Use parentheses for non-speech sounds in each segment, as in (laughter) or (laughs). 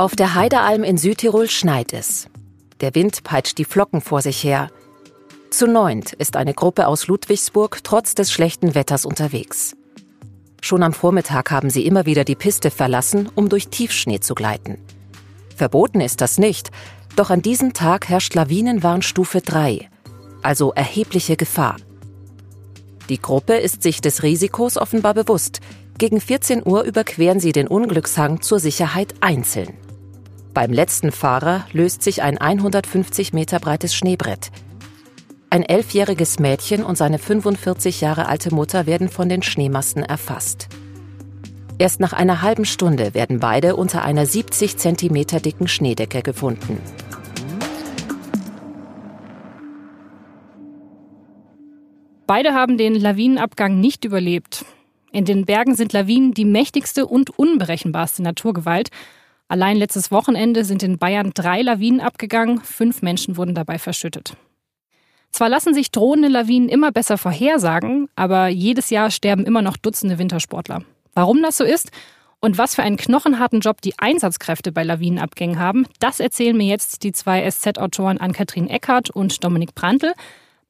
Auf der Heidealm in Südtirol schneit es. Der Wind peitscht die Flocken vor sich her. Zu neunt ist eine Gruppe aus Ludwigsburg trotz des schlechten Wetters unterwegs. Schon am Vormittag haben sie immer wieder die Piste verlassen, um durch Tiefschnee zu gleiten. Verboten ist das nicht, doch an diesem Tag herrscht Lawinenwarnstufe 3, also erhebliche Gefahr. Die Gruppe ist sich des Risikos offenbar bewusst. Gegen 14 Uhr überqueren sie den Unglückshang zur Sicherheit einzeln. Beim letzten Fahrer löst sich ein 150 Meter breites Schneebrett. Ein elfjähriges Mädchen und seine 45 Jahre alte Mutter werden von den Schneemassen erfasst. Erst nach einer halben Stunde werden beide unter einer 70 Zentimeter dicken Schneedecke gefunden. Beide haben den Lawinenabgang nicht überlebt. In den Bergen sind Lawinen die mächtigste und unberechenbarste Naturgewalt. Allein letztes Wochenende sind in Bayern drei Lawinen abgegangen, fünf Menschen wurden dabei verschüttet. Zwar lassen sich drohende Lawinen immer besser vorhersagen, aber jedes Jahr sterben immer noch Dutzende Wintersportler. Warum das so ist und was für einen knochenharten Job die Einsatzkräfte bei Lawinenabgängen haben, das erzählen mir jetzt die zwei SZ-Autoren Ann-Kathrin Eckhardt und Dominik Prantl.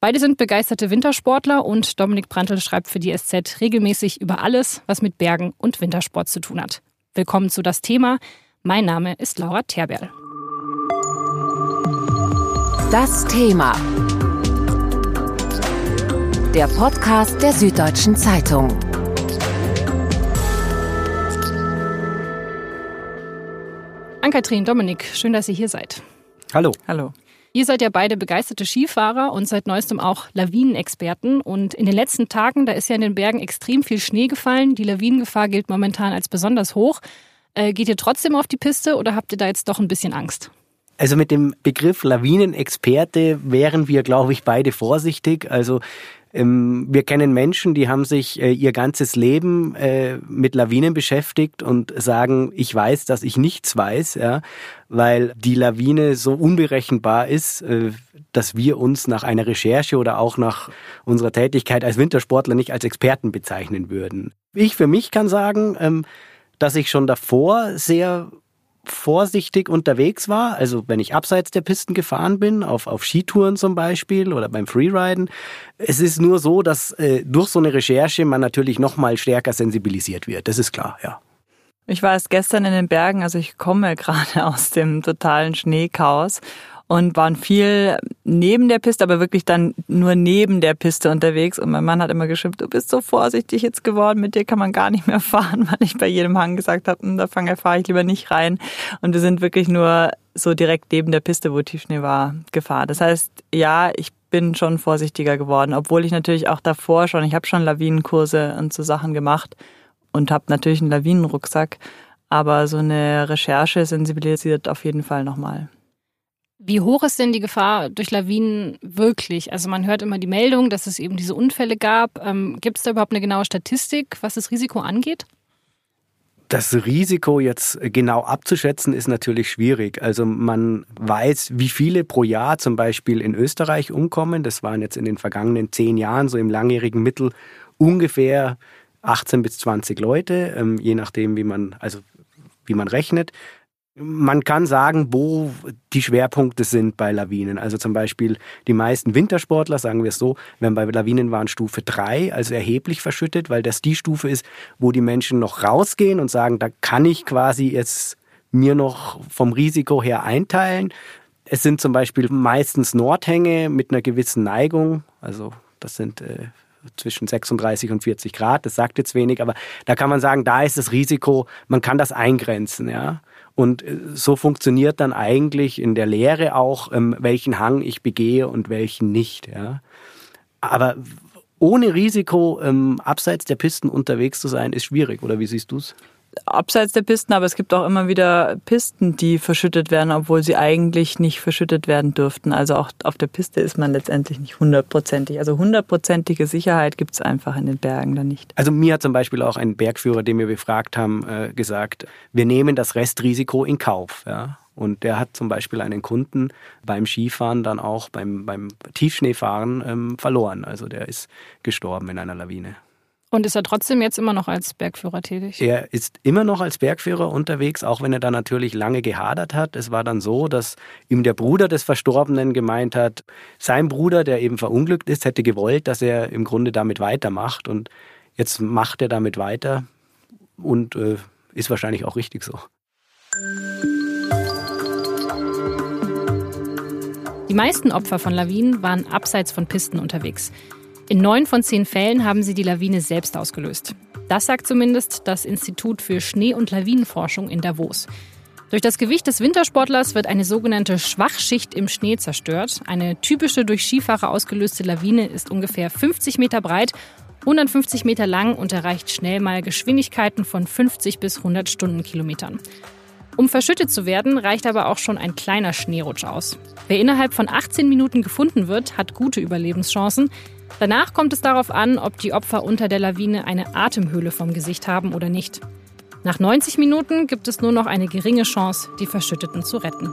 Beide sind begeisterte Wintersportler und Dominik Prantl schreibt für die SZ regelmäßig über alles, was mit Bergen und Wintersport zu tun hat. Willkommen zu das Thema. Mein Name ist Laura Terberl. Das Thema der Podcast der Süddeutschen Zeitung. Ann-Kathrin, Dominik, schön, dass ihr hier seid. Hallo. Hallo. Ihr seid ja beide begeisterte Skifahrer und seit neuestem auch Lawinenexperten. Und in den letzten Tagen, da ist ja in den Bergen extrem viel Schnee gefallen. Die Lawinengefahr gilt momentan als besonders hoch. Äh, geht ihr trotzdem auf die Piste oder habt ihr da jetzt doch ein bisschen Angst? Also mit dem Begriff Lawinenexperte wären wir, glaube ich, beide vorsichtig. Also ähm, wir kennen Menschen, die haben sich äh, ihr ganzes Leben äh, mit Lawinen beschäftigt und sagen, ich weiß, dass ich nichts weiß, ja, weil die Lawine so unberechenbar ist, äh, dass wir uns nach einer Recherche oder auch nach unserer Tätigkeit als Wintersportler nicht als Experten bezeichnen würden. Ich für mich kann sagen, ähm, dass ich schon davor sehr vorsichtig unterwegs war, also wenn ich abseits der Pisten gefahren bin, auf, auf Skitouren zum Beispiel oder beim Freeriden. Es ist nur so, dass äh, durch so eine Recherche man natürlich noch mal stärker sensibilisiert wird. Das ist klar, ja. Ich war erst gestern in den Bergen, also ich komme (laughs) gerade aus dem totalen Schneechaos und waren viel neben der Piste, aber wirklich dann nur neben der Piste unterwegs. Und mein Mann hat immer geschimpft, du bist so vorsichtig jetzt geworden, mit dir kann man gar nicht mehr (laughs) fahren, weil ich bei jedem Hang gesagt habe, hm, da fahre ich lieber nicht rein. Und wir sind wirklich nur so direkt neben der Piste, wo Tiefschnee war, gefahren. Das heißt, ja, ich bin schon vorsichtiger geworden, obwohl ich natürlich auch davor schon, ich habe schon Lawinenkurse und so Sachen gemacht und habe natürlich einen Lawinenrucksack, aber so eine Recherche sensibilisiert auf jeden Fall nochmal. Wie hoch ist denn die Gefahr durch Lawinen wirklich? Also man hört immer die Meldung, dass es eben diese Unfälle gab. Ähm, Gibt es da überhaupt eine genaue Statistik, was das Risiko angeht? Das Risiko jetzt genau abzuschätzen ist natürlich schwierig. Also man weiß, wie viele pro Jahr zum Beispiel in Österreich umkommen. Das waren jetzt in den vergangenen zehn Jahren so im langjährigen Mittel ungefähr 18 bis 20 Leute, ähm, je nachdem, wie man also wie man rechnet. Man kann sagen, wo die Schwerpunkte sind bei Lawinen. Also zum Beispiel die meisten Wintersportler, sagen wir es so, werden bei Lawinenwarnstufe 3, also erheblich verschüttet, weil das die Stufe ist, wo die Menschen noch rausgehen und sagen, da kann ich quasi jetzt mir noch vom Risiko her einteilen. Es sind zum Beispiel meistens Nordhänge mit einer gewissen Neigung, also das sind äh, zwischen 36 und 40 Grad, das sagt jetzt wenig, aber da kann man sagen, da ist das Risiko, man kann das eingrenzen, ja. Und äh, so funktioniert dann eigentlich in der Lehre auch, ähm, welchen Hang ich begehe und welchen nicht. Ja. Aber ohne Risiko ähm, abseits der Pisten unterwegs zu sein, ist schwierig, oder wie siehst du es? Abseits der Pisten, aber es gibt auch immer wieder Pisten, die verschüttet werden, obwohl sie eigentlich nicht verschüttet werden dürften. Also auch auf der Piste ist man letztendlich nicht hundertprozentig. Also hundertprozentige Sicherheit gibt es einfach in den Bergen da nicht. Also mir hat zum Beispiel auch ein Bergführer, den wir befragt haben, äh, gesagt, wir nehmen das Restrisiko in Kauf. Ja? Und der hat zum Beispiel einen Kunden beim Skifahren dann auch beim, beim Tiefschneefahren ähm, verloren. Also der ist gestorben in einer Lawine. Und ist er trotzdem jetzt immer noch als Bergführer tätig? Er ist immer noch als Bergführer unterwegs, auch wenn er da natürlich lange gehadert hat. Es war dann so, dass ihm der Bruder des Verstorbenen gemeint hat, sein Bruder, der eben verunglückt ist, hätte gewollt, dass er im Grunde damit weitermacht. Und jetzt macht er damit weiter und äh, ist wahrscheinlich auch richtig so. Die meisten Opfer von Lawinen waren abseits von Pisten unterwegs. In neun von zehn Fällen haben sie die Lawine selbst ausgelöst. Das sagt zumindest das Institut für Schnee- und Lawinenforschung in Davos. Durch das Gewicht des Wintersportlers wird eine sogenannte Schwachschicht im Schnee zerstört. Eine typische durch Skifahrer ausgelöste Lawine ist ungefähr 50 Meter breit, 150 Meter lang und erreicht schnell mal Geschwindigkeiten von 50 bis 100 Stundenkilometern. Um verschüttet zu werden, reicht aber auch schon ein kleiner Schneerutsch aus. Wer innerhalb von 18 Minuten gefunden wird, hat gute Überlebenschancen. Danach kommt es darauf an, ob die Opfer unter der Lawine eine Atemhöhle vom Gesicht haben oder nicht. Nach 90 Minuten gibt es nur noch eine geringe Chance, die Verschütteten zu retten.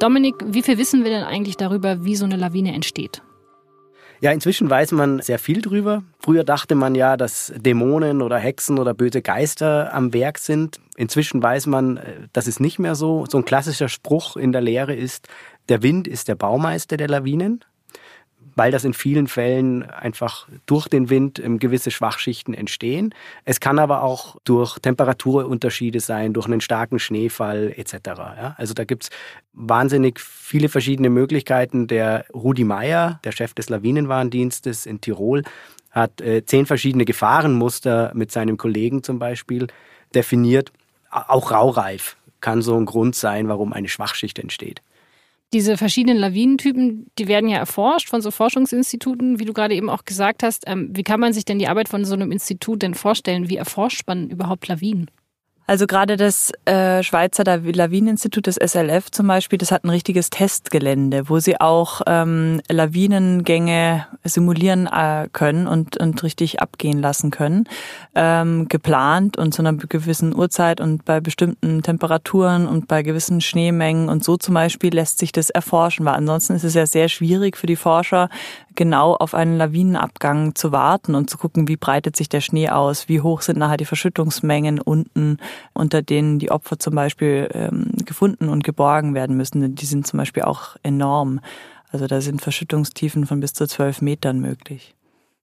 Dominik, wie viel wissen wir denn eigentlich darüber, wie so eine Lawine entsteht? Ja, inzwischen weiß man sehr viel drüber. Früher dachte man ja, dass Dämonen oder Hexen oder böse Geister am Werk sind. Inzwischen weiß man, äh, das ist nicht mehr so. So ein klassischer Spruch in der Lehre ist, der Wind ist der Baumeister der Lawinen, weil das in vielen Fällen einfach durch den Wind ähm, gewisse Schwachschichten entstehen. Es kann aber auch durch Temperaturunterschiede sein, durch einen starken Schneefall etc. Ja, also da gibt's wahnsinnig viele verschiedene Möglichkeiten. Der Rudi Meyer, der Chef des Lawinenwarndienstes in Tirol, hat äh, zehn verschiedene Gefahrenmuster mit seinem Kollegen zum Beispiel definiert. Auch raureif kann so ein Grund sein, warum eine Schwachschicht entsteht. Diese verschiedenen Lawinentypen, die werden ja erforscht von so Forschungsinstituten, wie du gerade eben auch gesagt hast. Ähm, wie kann man sich denn die Arbeit von so einem Institut denn vorstellen? Wie erforscht man überhaupt Lawinen? Also gerade das äh, Schweizer Lawineninstitut, das SLF zum Beispiel, das hat ein richtiges Testgelände, wo sie auch ähm, Lawinengänge simulieren äh, können und, und richtig abgehen lassen können. Ähm, geplant und zu einer gewissen Uhrzeit und bei bestimmten Temperaturen und bei gewissen Schneemengen und so zum Beispiel lässt sich das erforschen, weil ansonsten ist es ja sehr schwierig für die Forscher, genau auf einen Lawinenabgang zu warten und zu gucken, wie breitet sich der Schnee aus, wie hoch sind nachher die Verschüttungsmengen unten, unter denen die Opfer zum Beispiel ähm, gefunden und geborgen werden müssen. Die sind zum Beispiel auch enorm. Also da sind Verschüttungstiefen von bis zu zwölf Metern möglich.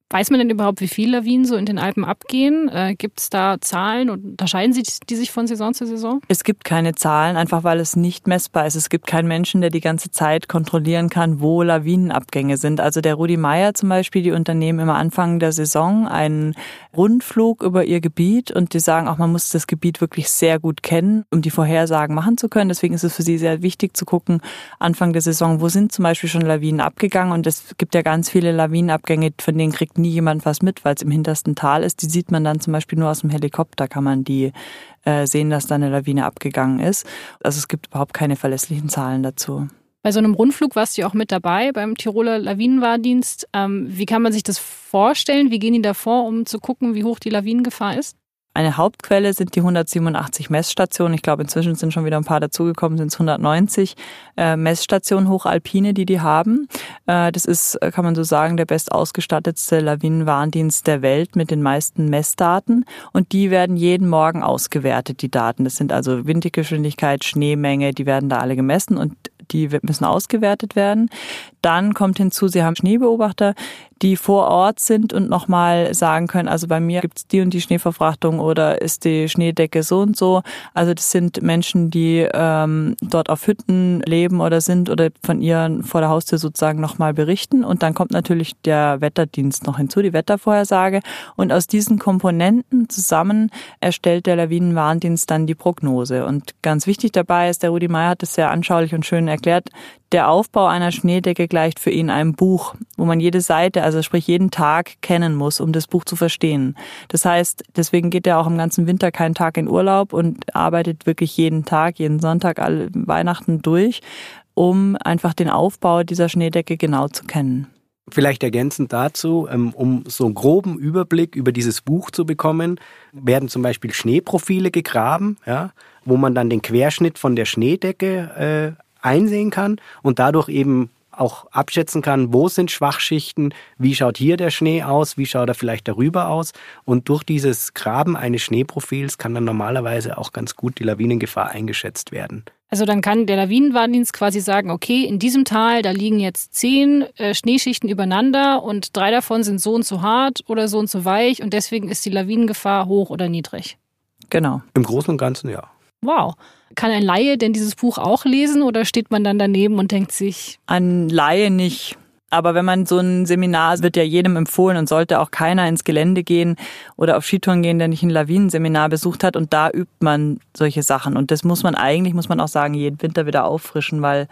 Weiß man denn überhaupt, wie viele Lawinen so in den Alpen abgehen? Äh, gibt es da Zahlen und unterscheiden sich die sich von Saison zu Saison? Es gibt keine Zahlen, einfach weil es nicht messbar ist. Es gibt keinen Menschen, der die ganze Zeit kontrollieren kann, wo Lawinenabgänge sind. Also der Rudi Meier zum Beispiel, die unternehmen immer Anfang der Saison einen Rundflug über ihr Gebiet und die sagen auch, man muss das Gebiet wirklich sehr gut kennen, um die Vorhersagen machen zu können. Deswegen ist es für sie sehr wichtig zu gucken, Anfang der Saison, wo sind zum Beispiel schon Lawinen abgegangen und es gibt ja ganz viele Lawinenabgänge, von denen kriegt nie jemand was mit, weil es im hintersten Tal ist. Die sieht man dann zum Beispiel nur aus dem Helikopter, kann man die äh, sehen, dass da eine Lawine abgegangen ist. Also es gibt überhaupt keine verlässlichen Zahlen dazu. Bei so einem Rundflug warst du ja auch mit dabei beim Tiroler Lawinenwardienst. Ähm, wie kann man sich das vorstellen? Wie gehen die da vor, um zu gucken, wie hoch die Lawinengefahr ist? Eine Hauptquelle sind die 187 Messstationen. Ich glaube, inzwischen sind schon wieder ein paar dazugekommen, sind es 190 äh, Messstationen hochalpine, die die haben. Äh, das ist, äh, kann man so sagen, der best ausgestattetste Lawinenwarndienst der Welt mit den meisten Messdaten. Und die werden jeden Morgen ausgewertet, die Daten. Das sind also Windgeschwindigkeit, Schneemenge, die werden da alle gemessen und die müssen ausgewertet werden. Dann kommt hinzu, Sie haben Schneebeobachter, die vor Ort sind und nochmal sagen können, also bei mir gibt es die und die Schneeverfrachtung oder ist die Schneedecke so und so. Also das sind Menschen, die ähm, dort auf Hütten leben oder sind oder von ihren vor der Haustür sozusagen nochmal berichten. Und dann kommt natürlich der Wetterdienst noch hinzu, die Wettervorhersage. Und aus diesen Komponenten zusammen erstellt der Lawinenwarndienst dann die Prognose. Und ganz wichtig dabei ist, der Rudi Meyer hat es sehr anschaulich und schön erklärt, der Aufbau einer Schneedecke gleicht für ihn einem Buch, wo man jede Seite, also sprich jeden Tag kennen muss, um das Buch zu verstehen. Das heißt, deswegen geht er auch im ganzen Winter keinen Tag in Urlaub und arbeitet wirklich jeden Tag, jeden Sonntag, alle Weihnachten durch, um einfach den Aufbau dieser Schneedecke genau zu kennen. Vielleicht ergänzend dazu, ähm, um so einen groben Überblick über dieses Buch zu bekommen, werden zum Beispiel Schneeprofile gegraben, ja, wo man dann den Querschnitt von der Schneedecke äh, einsehen kann und dadurch eben auch abschätzen kann, wo sind Schwachschichten, wie schaut hier der Schnee aus, wie schaut er vielleicht darüber aus. Und durch dieses Graben eines Schneeprofils kann dann normalerweise auch ganz gut die Lawinengefahr eingeschätzt werden. Also dann kann der Lawinenwarndienst quasi sagen, okay, in diesem Tal, da liegen jetzt zehn äh, Schneeschichten übereinander und drei davon sind so und so hart oder so und so weich und deswegen ist die Lawinengefahr hoch oder niedrig. Genau. Im Großen und Ganzen ja. Wow. Kann ein Laie denn dieses Buch auch lesen oder steht man dann daneben und denkt sich? Ein Laie nicht. Aber wenn man so ein Seminar, wird ja jedem empfohlen und sollte auch keiner ins Gelände gehen oder auf Skitouren gehen, der nicht ein Lawinenseminar besucht hat. Und da übt man solche Sachen. Und das muss man eigentlich, muss man auch sagen, jeden Winter wieder auffrischen, weil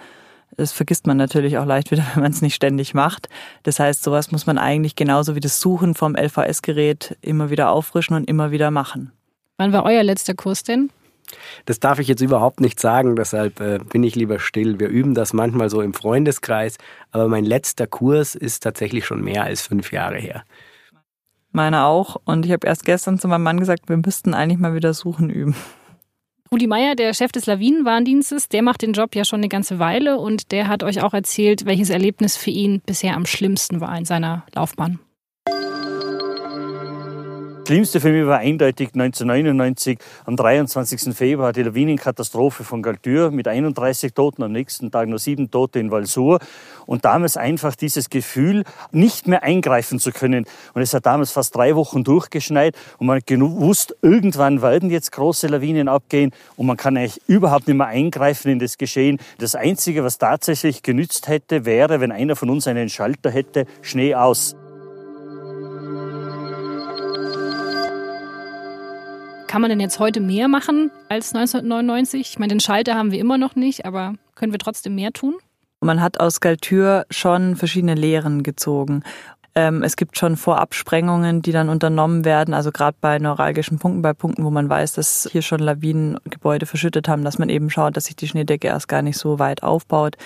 das vergisst man natürlich auch leicht wieder, (laughs) wenn man es nicht ständig macht. Das heißt, sowas muss man eigentlich genauso wie das Suchen vom LVS-Gerät immer wieder auffrischen und immer wieder machen. Wann war euer letzter Kurs denn? Das darf ich jetzt überhaupt nicht sagen, deshalb äh, bin ich lieber still. Wir üben das manchmal so im Freundeskreis, aber mein letzter Kurs ist tatsächlich schon mehr als fünf Jahre her. Meine auch. Und ich habe erst gestern zu meinem Mann gesagt, wir müssten eigentlich mal wieder Suchen üben. Rudi Meier, der Chef des Lawinenwarndienstes, der macht den Job ja schon eine ganze Weile und der hat euch auch erzählt, welches Erlebnis für ihn bisher am schlimmsten war in seiner Laufbahn. Schlimmste für mich war eindeutig 1999 am 23. Februar die Lawinenkatastrophe von Galtür mit 31 Toten, am nächsten Tag nur sieben Tote in Valsur. Und damals einfach dieses Gefühl, nicht mehr eingreifen zu können. Und es hat damals fast drei Wochen durchgeschneit und man hat gewusst, irgendwann werden jetzt große Lawinen abgehen und man kann eigentlich überhaupt nicht mehr eingreifen in das Geschehen. Das Einzige, was tatsächlich genützt hätte, wäre, wenn einer von uns einen Schalter hätte, Schnee aus. Kann man denn jetzt heute mehr machen als 1999? Ich meine, den Schalter haben wir immer noch nicht, aber können wir trotzdem mehr tun? Man hat aus Galtür schon verschiedene Lehren gezogen. Ähm, es gibt schon Vorabsprengungen, die dann unternommen werden, also gerade bei neuralgischen Punkten, bei Punkten, wo man weiß, dass hier schon Lawinengebäude verschüttet haben, dass man eben schaut, dass sich die Schneedecke erst gar nicht so weit aufbaut.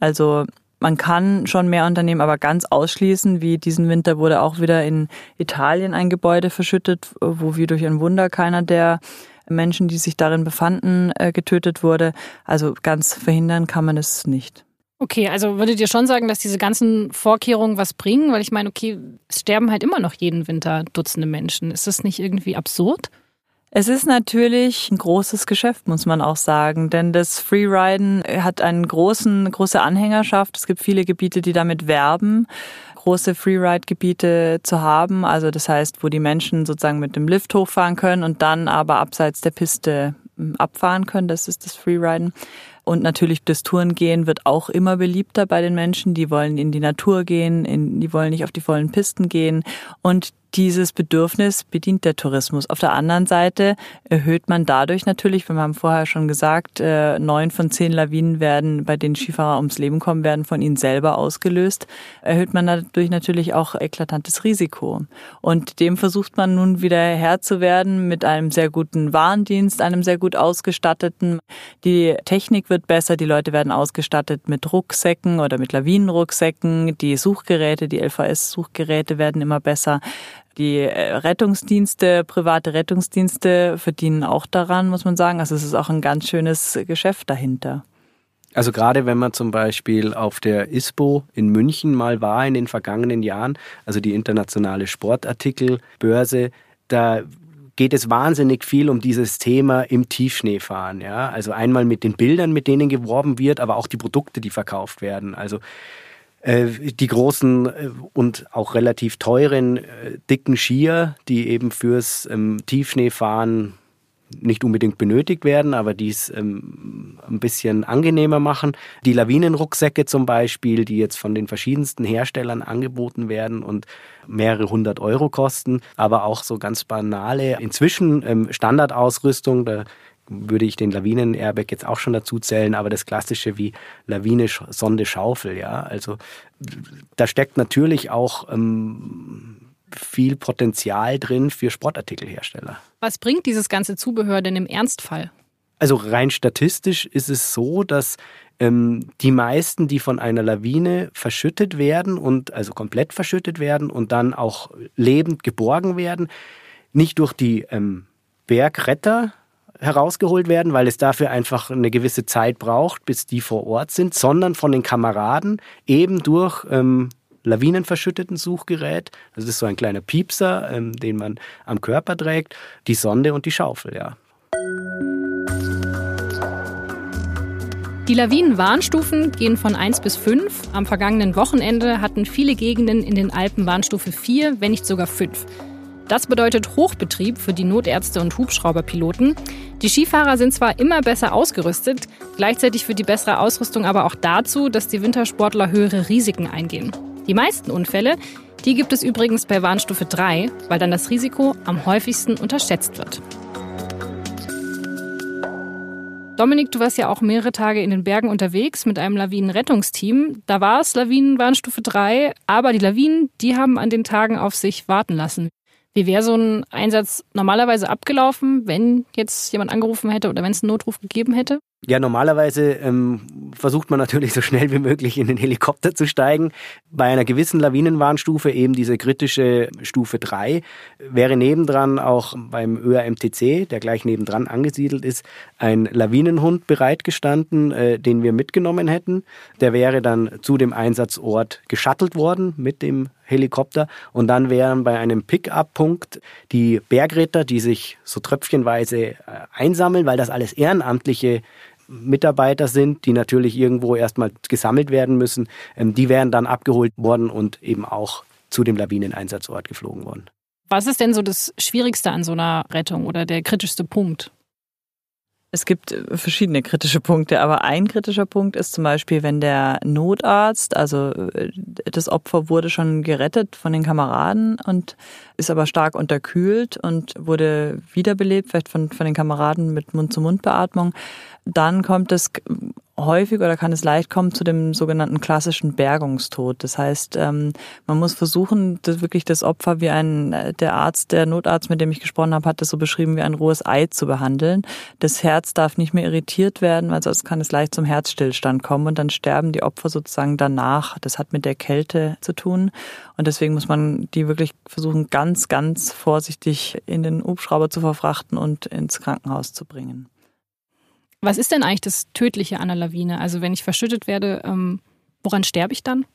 Also man kann schon mehr unternehmen, aber ganz ausschließen, wie diesen Winter wurde auch wieder in Italien ein Gebäude verschüttet, wo wie durch ein Wunder keiner der Menschen, die sich darin befanden, äh, getötet wurde. Also ganz verhindern kann man es nicht. Okay, also würdet ihr schon sagen, dass diese ganzen Vorkehrungen was bringen? Weil ich meine, okay, es sterben halt immer noch jeden Winter Dutzende Menschen. Ist das nicht irgendwie absurd? Es ist natürlich ein großes Geschäft, muss man auch sagen, denn das Freeriden hat einen großen, große Anhängerschaft. Es gibt viele Gebiete, die damit werben, große Freeride-Gebiete zu haben. Also das heißt, wo die Menschen sozusagen mit dem Lift hochfahren können und dann aber abseits der Piste hm, abfahren können. Das ist das Freeriden. Und natürlich das Tourengehen wird auch immer beliebter bei den Menschen. Die wollen in die Natur gehen, in, die wollen nicht auf die vollen Pisten gehen. Und dieses Bedürfnis bedient der Tourismus. Auf der anderen Seite erhöht man dadurch natürlich, wir haben vorher schon gesagt, äh, neun von zehn Lawinen werden, bei denen Skifahrer ums Leben kommen, werden von ihnen selber ausgelöst, erhöht man dadurch natürlich auch eklatantes Risiko. Und dem versucht man nun wieder Herr zu werden mit einem sehr guten Warndienst, einem sehr gut ausgestatteten. Die Technik wird besser, die Leute werden ausgestattet mit Rucksäcken oder mit Lawinenrucksäcken, die Suchgeräte, die LVS-Suchgeräte werden immer besser. Die äh, Rettungsdienste, private Rettungsdienste verdienen auch daran, muss man sagen. Also es ist auch ein ganz schönes Geschäft dahinter. Also gerade wenn man zum Beispiel auf der ISPO in München mal war in den vergangenen Jahren, also die internationale Sportartikelbörse, da geht es wahnsinnig viel um dieses Thema im Tiefschneefahren. Ja? Also einmal mit den Bildern, mit denen geworben wird, aber auch die Produkte, die verkauft werden. Also die großen äh, und auch relativ teuren, äh, dicken Skier, die eben fürs ähm, Tiefschneefahren nicht unbedingt benötigt werden, aber die es ähm, ein bisschen angenehmer machen. Die Lawinenrucksäcke zum Beispiel, die jetzt von den verschiedensten Herstellern angeboten werden und mehrere hundert Euro kosten, aber auch so ganz banale, inzwischen ähm, Standardausrüstung, da würde ich den Lawinen-Airbag jetzt auch schon dazu zählen, aber das klassische wie Lawine, Sonde, Schaufel, ja. Also da steckt natürlich auch ähm, viel Potenzial drin für Sportartikelhersteller. Was bringt dieses ganze Zubehör denn im Ernstfall? Also rein statistisch ist es so, dass ähm, die meisten, die von einer Lawine verschüttet werden und also komplett verschüttet werden und dann auch lebend geborgen werden, nicht durch die ähm, Bergretter herausgeholt werden, weil es dafür einfach eine gewisse Zeit braucht, bis die vor Ort sind, sondern von den Kameraden eben durch ähm, lawinenverschütteten Suchgerät. Das ist so ein kleiner Piepser, ähm, den man am Körper trägt, die Sonde und die Schaufel, ja. Die Lawinenwarnstufen gehen von 1 bis 5. Am vergangenen Wochenende hatten viele Gegenden in den Alpen Warnstufe 4, wenn nicht sogar 5. Das bedeutet Hochbetrieb für die Notärzte und Hubschrauberpiloten. Die Skifahrer sind zwar immer besser ausgerüstet, gleichzeitig führt die bessere Ausrüstung aber auch dazu, dass die Wintersportler höhere Risiken eingehen. Die meisten Unfälle, die gibt es übrigens bei Warnstufe 3, weil dann das Risiko am häufigsten unterschätzt wird. Dominik, du warst ja auch mehrere Tage in den Bergen unterwegs mit einem Lawinenrettungsteam. Da war es Lawinenwarnstufe 3, aber die Lawinen, die haben an den Tagen auf sich warten lassen. Wie wäre so ein Einsatz normalerweise abgelaufen, wenn jetzt jemand angerufen hätte oder wenn es einen Notruf gegeben hätte? Ja, normalerweise ähm, versucht man natürlich so schnell wie möglich in den Helikopter zu steigen. Bei einer gewissen Lawinenwarnstufe, eben diese kritische Stufe 3, wäre nebendran auch beim ÖRMTC, der gleich nebendran angesiedelt ist, ein Lawinenhund bereitgestanden, äh, den wir mitgenommen hätten. Der wäre dann zu dem Einsatzort geschattelt worden mit dem Helikopter und dann wären bei einem Pick-up-Punkt die Bergretter, die sich so tröpfchenweise äh, einsammeln, weil das alles ehrenamtliche Mitarbeiter sind, die natürlich irgendwo erstmal gesammelt werden müssen, ähm, die wären dann abgeholt worden und eben auch zu dem Lawineneinsatzort geflogen worden. Was ist denn so das Schwierigste an so einer Rettung oder der kritischste Punkt? Es gibt verschiedene kritische Punkte, aber ein kritischer Punkt ist zum Beispiel, wenn der Notarzt, also äh, das Opfer wurde schon gerettet von den Kameraden und ist aber stark unterkühlt und wurde wiederbelebt, vielleicht von, von den Kameraden mit Mund-zu-Mund-Beatmung, dann kommt es häufig oder kann es leicht kommen zu dem sogenannten klassischen Bergungstod. Das heißt, ähm, man muss versuchen, das wirklich das Opfer wie ein, der Arzt, der Notarzt, mit dem ich gesprochen habe, hat das so beschrieben, wie ein rohes Ei zu behandeln. Das Herz darf nicht mehr irritiert werden, weil sonst kann es leicht zum Herzstillstand kommen und dann sterben die Opfer sozusagen danach. Das hat mit der Kälte zu tun und deswegen muss man die wirklich versuchen, ganz, ganz vorsichtig in den Hubschrauber zu verfrachten und ins Krankenhaus zu bringen. Was ist denn eigentlich das Tödliche an der Lawine? Also wenn ich verschüttet werde, ähm, woran sterbe ich dann?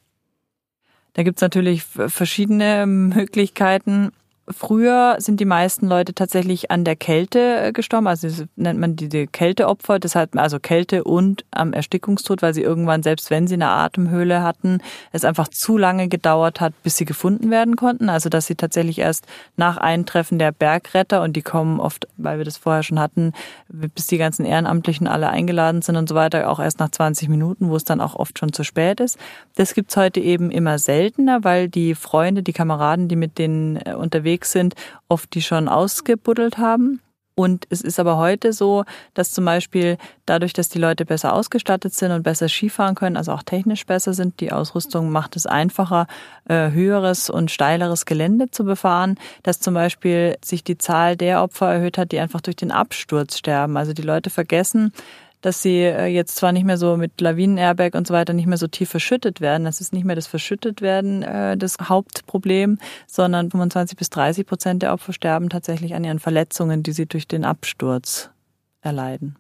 Da gibt's natürlich verschiedene Möglichkeiten. Früher sind die meisten Leute tatsächlich an der Kälte äh, gestorben, also nennt man die Kälteopfer, deshalb also Kälte und am Erstickungstod, weil sie irgendwann, selbst wenn sie eine Atemhöhle hatten, es einfach zu lange gedauert hat, bis sie gefunden werden konnten. Also dass sie tatsächlich erst nach Eintreffen der Bergretter und die kommen oft, weil wir das vorher schon hatten, bis die ganzen Ehrenamtlichen alle eingeladen sind und so weiter, auch erst nach 20 Minuten, wo es dann auch oft schon zu spät ist. Das gibt's heute eben immer seltener, weil die Freunde, die Kameraden, die mit denen äh, unterwegs unterwegs sind, oft die schon ausgebuddelt haben. Und es ist aber heute so, dass zum Beispiel dadurch, dass die Leute besser ausgestattet sind und besser Skifahren können, also auch technisch besser sind, die Ausrüstung macht es einfacher, äh, höheres und steileres Gelände zu befahren, dass zum Beispiel sich die Zahl der Opfer erhöht hat, die einfach durch den Absturz sterben. Also die Leute vergessen, dass sie äh, jetzt zwar nicht mehr so mit Lawinen-Airbag und so weiter nicht mehr so tief verschüttet werden. Das ist nicht mehr das Verschüttetwerden äh, das Hauptproblem, sondern 25 bis 30 Prozent der Opfer sterben tatsächlich an ihren Verletzungen, die sie durch den Absturz erleiden.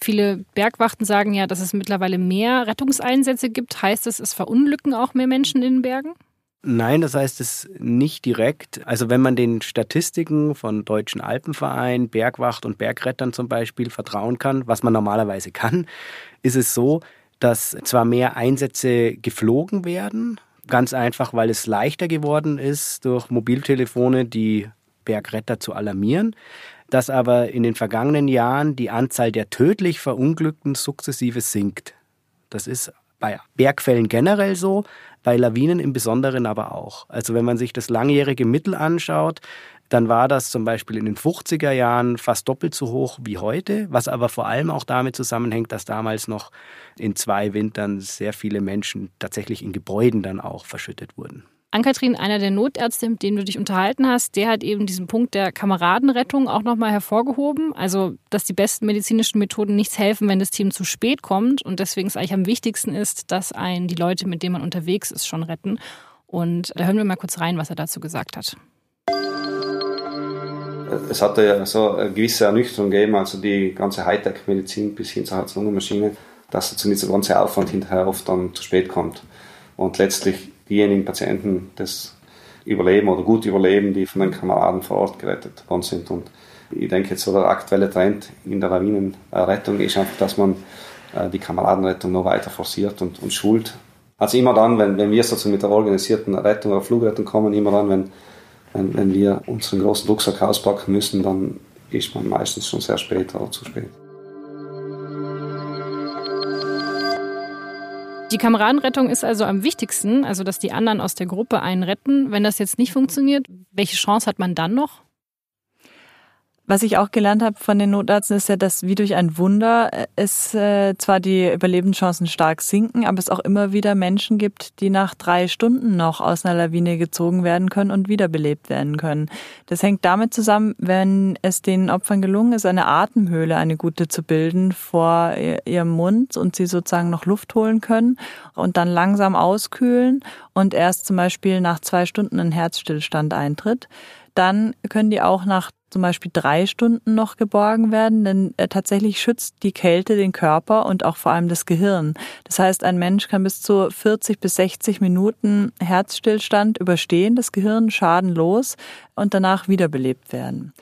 Viele Bergwachten sagen ja, dass es mittlerweile mehr Rettungseinsätze gibt. Heißt das, es verunglücken auch mehr Menschen in den Bergen? Nein, das heißt es nicht direkt. Also wenn man den Statistiken von Deutschen Alpenverein, Bergwacht und Bergrettern zum Beispiel vertrauen kann, was man normalerweise kann, ist es so, dass zwar mehr Einsätze geflogen werden, ganz einfach, weil es leichter geworden ist, durch Mobiltelefone die Bergretter zu alarmieren, dass aber in den vergangenen Jahren die Anzahl der tödlich Verunglückten sukzessive sinkt. Das ist bei Bergfällen generell so, bei Lawinen im Besonderen aber auch. Also wenn man sich das langjährige Mittel anschaut, dann war das zum Beispiel in den 50er Jahren fast doppelt so hoch wie heute, was aber vor allem auch damit zusammenhängt, dass damals noch in zwei Wintern sehr viele Menschen tatsächlich in Gebäuden dann auch verschüttet wurden. Ann-Kathrin, einer der Notärzte, mit dem du dich unterhalten hast, der hat eben diesen Punkt der Kameradenrettung auch nochmal hervorgehoben. Also, dass die besten medizinischen Methoden nichts helfen, wenn das Team zu spät kommt. Und deswegen es eigentlich am wichtigsten ist, dass einen die Leute, mit denen man unterwegs ist, schon retten. Und da hören wir mal kurz rein, was er dazu gesagt hat. es hatte ja so eine gewisse Ernüchterung gegeben, also die ganze Hightech-Medizin bis hin zur Herz-Lungen-Maschine, dass zu dieser ganze Aufwand hinterher oft dann zu spät kommt. Und letztlich diejenigen Patienten das überleben oder gut überleben, die von den Kameraden vor Ort gerettet worden sind. Und ich denke jetzt so der aktuelle Trend in der Lawinenrettung ist einfach, dass man äh, die Kameradenrettung noch weiter forciert und, und schult. Also immer dann, wenn, wenn wir sozusagen mit der organisierten Rettung oder Flugrettung kommen, immer dann, wenn, wenn, wenn wir unseren großen Rucksack auspacken müssen, dann ist man meistens schon sehr spät oder zu spät. Die Kameradenrettung ist also am wichtigsten, also dass die anderen aus der Gruppe einen retten. Wenn das jetzt nicht funktioniert, welche Chance hat man dann noch? Was ich auch gelernt habe von den Notärzten ist ja, dass wie durch ein Wunder äh, es äh, zwar die Überlebenschancen stark sinken, aber es auch immer wieder Menschen gibt, die nach drei Stunden noch aus einer Lawine gezogen werden können und wiederbelebt werden können. Das hängt damit zusammen, wenn es den Opfern gelungen ist, eine Atemhöhle, eine gute zu bilden vor ihrem Mund und sie sozusagen noch Luft holen können und dann langsam auskühlen und erst zum Beispiel nach zwei Stunden ein Herzstillstand eintritt dann können die auch nach zum Beispiel drei Stunden noch geborgen werden, denn äh, tatsächlich schützt die Kälte den Körper und auch vor allem das Gehirn. Das heißt, ein Mensch kann bis zu 40 bis 60 Minuten Herzstillstand überstehen, das Gehirn schadenlos und danach wiederbelebt werden.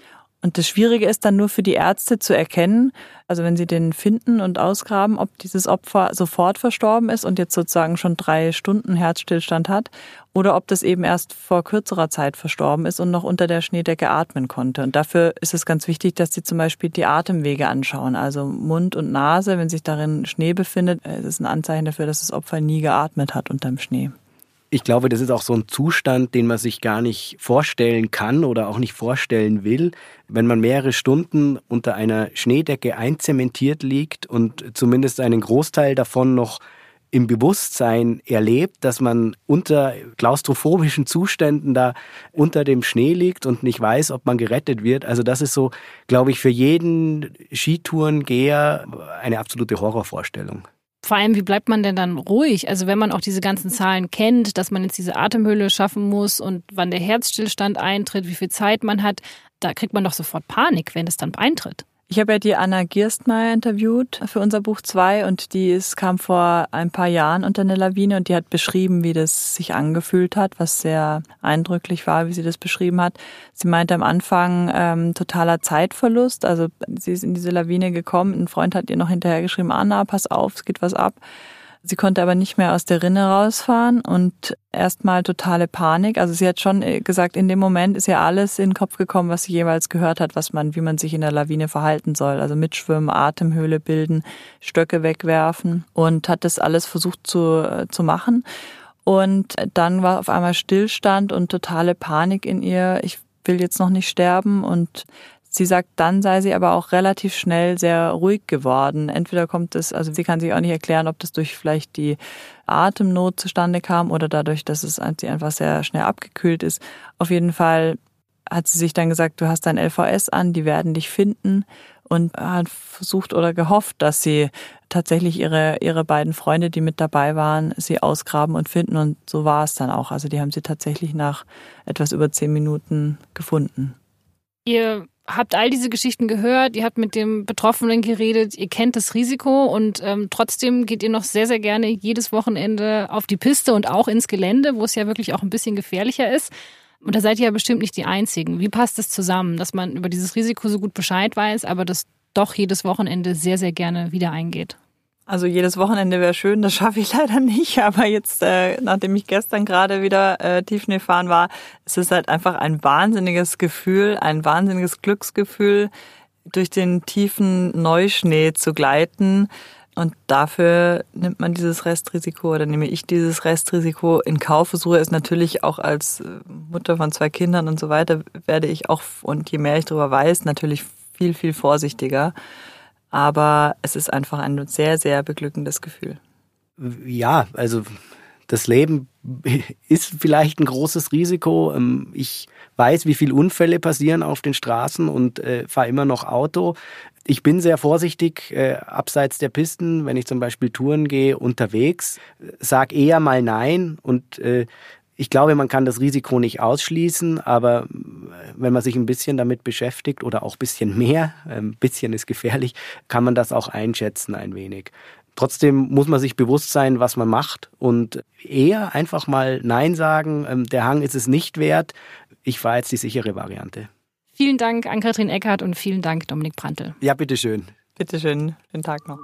Und das Schwierige ist dann nur für die Ärzte zu erkennen, also wenn sie den finden und ausgraben, ob dieses Opfer sofort verstorben ist und jetzt sozusagen schon drei Stunden Herzstillstand hat oder ob das eben erst vor kürzerer Zeit verstorben ist und noch unter der Schneedecke atmen konnte. Und dafür ist es ganz wichtig, dass sie zum Beispiel die Atemwege anschauen, also Mund und Nase. Wenn sich darin Schnee befindet, ist es ein Anzeichen dafür, dass das Opfer nie geatmet hat unterm Schnee. Ich glaube, das ist auch so ein Zustand, den man sich gar nicht vorstellen kann oder auch nicht vorstellen will, wenn man mehrere Stunden unter einer Schneedecke einzementiert liegt und zumindest einen Großteil davon noch im Bewusstsein erlebt, dass man unter klaustrophobischen Zuständen da unter dem Schnee liegt und nicht weiß, ob man gerettet wird. Also das ist so, glaube ich, für jeden Skitourengeher eine absolute Horrorvorstellung. Vor allem, wie bleibt man denn dann ruhig? Also wenn man auch diese ganzen Zahlen kennt, dass man jetzt diese Atemhöhle schaffen muss und wann der Herzstillstand eintritt, wie viel Zeit man hat, da kriegt man doch sofort Panik, wenn es dann eintritt. Ich habe ja die Anna Gierstmeier interviewt für unser Buch 2 und die ist, kam vor ein paar Jahren unter eine Lawine und die hat beschrieben, wie das sich angefühlt hat, was sehr eindrücklich war, wie sie das beschrieben hat. Sie meinte am Anfang ähm, totaler Zeitverlust. Also sie ist in diese Lawine gekommen, ein Freund hat ihr noch hinterher geschrieben, Anna, pass auf, es geht was ab. Sie konnte aber nicht mehr aus der Rinne rausfahren und erstmal totale Panik. Also sie hat schon äh, gesagt, in dem Moment ist ja alles in den Kopf gekommen, was sie jeweils gehört hat, was man, wie man sich in der Lawine verhalten soll. Also mitschwimmen, Atemhöhle bilden, Stöcke wegwerfen und hat das alles versucht zu, äh, zu machen. Und dann war auf einmal Stillstand und totale Panik in ihr. Ich will jetzt noch nicht sterben und Sie sagt, dann sei sie aber auch relativ schnell sehr ruhig geworden. Entweder kommt es, also sie kann sich auch nicht erklären, ob das durch vielleicht die Atemnot zustande kam oder dadurch, dass es sie einfach sehr schnell abgekühlt ist. Auf jeden Fall hat sie sich dann gesagt, du hast dein LVS an, die werden dich finden und hat versucht oder gehofft, dass sie tatsächlich ihre, ihre beiden Freunde, die mit dabei waren, sie ausgraben und finden und so war es dann auch. Also die haben sie tatsächlich nach etwas über zehn Minuten gefunden. Ihr habt all diese Geschichten gehört, ihr habt mit dem Betroffenen geredet, ihr kennt das Risiko und ähm, trotzdem geht ihr noch sehr, sehr gerne jedes Wochenende auf die Piste und auch ins Gelände, wo es ja wirklich auch ein bisschen gefährlicher ist. Und da seid ihr ja bestimmt nicht die Einzigen. Wie passt das zusammen, dass man über dieses Risiko so gut Bescheid weiß, aber das doch jedes Wochenende sehr, sehr gerne wieder eingeht? Also jedes Wochenende wäre schön, das schaffe ich (laughs) leider nicht. Aber jetzt, äh, nachdem ich gestern gerade wieder äh, Tiefschnee fahren war, ist es halt einfach ein wahnsinniges Gefühl, ein wahnsinniges Glücksgefühl, durch den tiefen Neuschnee zu gleiten. Und dafür nimmt man dieses Restrisiko oder nehme ich dieses Restrisiko in Kauf. Versuche es natürlich auch als äh, Mutter von zwei Kindern und so weiter, werde ich auch, und je mehr ich darüber weiß, natürlich viel, viel vorsichtiger. Aber es ist einfach ein sehr, sehr beglückendes Gefühl. Ja, also das Leben (laughs) ist vielleicht ein großes Risiko. Ähm, ich weiß, wie viele Unfälle passieren auf den Straßen und äh, fahre immer noch Auto. Ich bin sehr vorsichtig äh, abseits der Pisten, wenn ich zum Beispiel Touren gehe, unterwegs. Sag eher mal Nein und äh, ich glaube, man kann das Risiko nicht ausschließen, aber wenn man sich ein bisschen damit beschäftigt oder auch ein bisschen mehr, ein ähm, bisschen ist gefährlich, kann man das auch einschätzen ein wenig. Trotzdem muss man sich bewusst sein, was man macht und eher einfach mal Nein sagen. Ähm, der Hang ist es nicht wert. Ich fahre jetzt die sichere Variante. Vielen Dank an Katrin Eckert und vielen Dank Dominik Prantl. Ja, bitteschön. Bitteschön. Schönen Tag noch.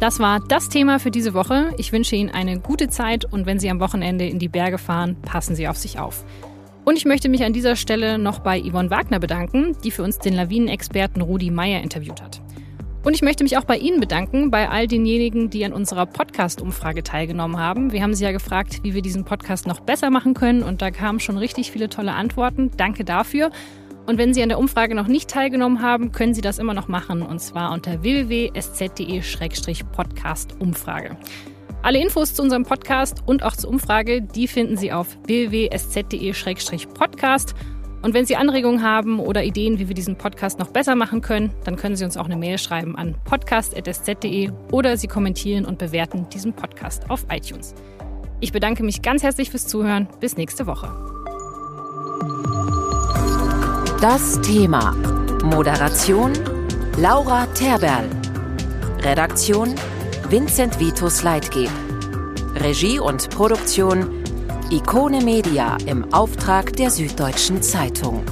Das war das Thema für diese Woche. Ich wünsche Ihnen eine gute Zeit und wenn Sie am Wochenende in die Berge fahren, passen Sie auf sich auf. Und ich möchte mich an dieser Stelle noch bei Yvonne Wagner bedanken, die für uns den Lawinenexperten Rudi Meyer interviewt hat. Und ich möchte mich auch bei Ihnen bedanken, bei all denjenigen, die an unserer Podcast-Umfrage teilgenommen haben. Wir haben Sie ja gefragt, wie wir diesen Podcast noch besser machen können und da kamen schon richtig viele tolle Antworten. Danke dafür. Und wenn Sie an der Umfrage noch nicht teilgenommen haben, können Sie das immer noch machen und zwar unter www.sz.de-podcast-Umfrage. Alle Infos zu unserem Podcast und auch zur Umfrage, die finden Sie auf www.sz.de-podcast. Und wenn Sie Anregungen haben oder Ideen, wie wir diesen Podcast noch besser machen können, dann können Sie uns auch eine Mail schreiben an podcast.sz.de oder Sie kommentieren und bewerten diesen Podcast auf iTunes. Ich bedanke mich ganz herzlich fürs Zuhören. Bis nächste Woche. Das Thema. Moderation Laura Terberl. Redaktion Vincent Vitus Leitgeb. Regie und Produktion Ikone Media im Auftrag der Süddeutschen Zeitung.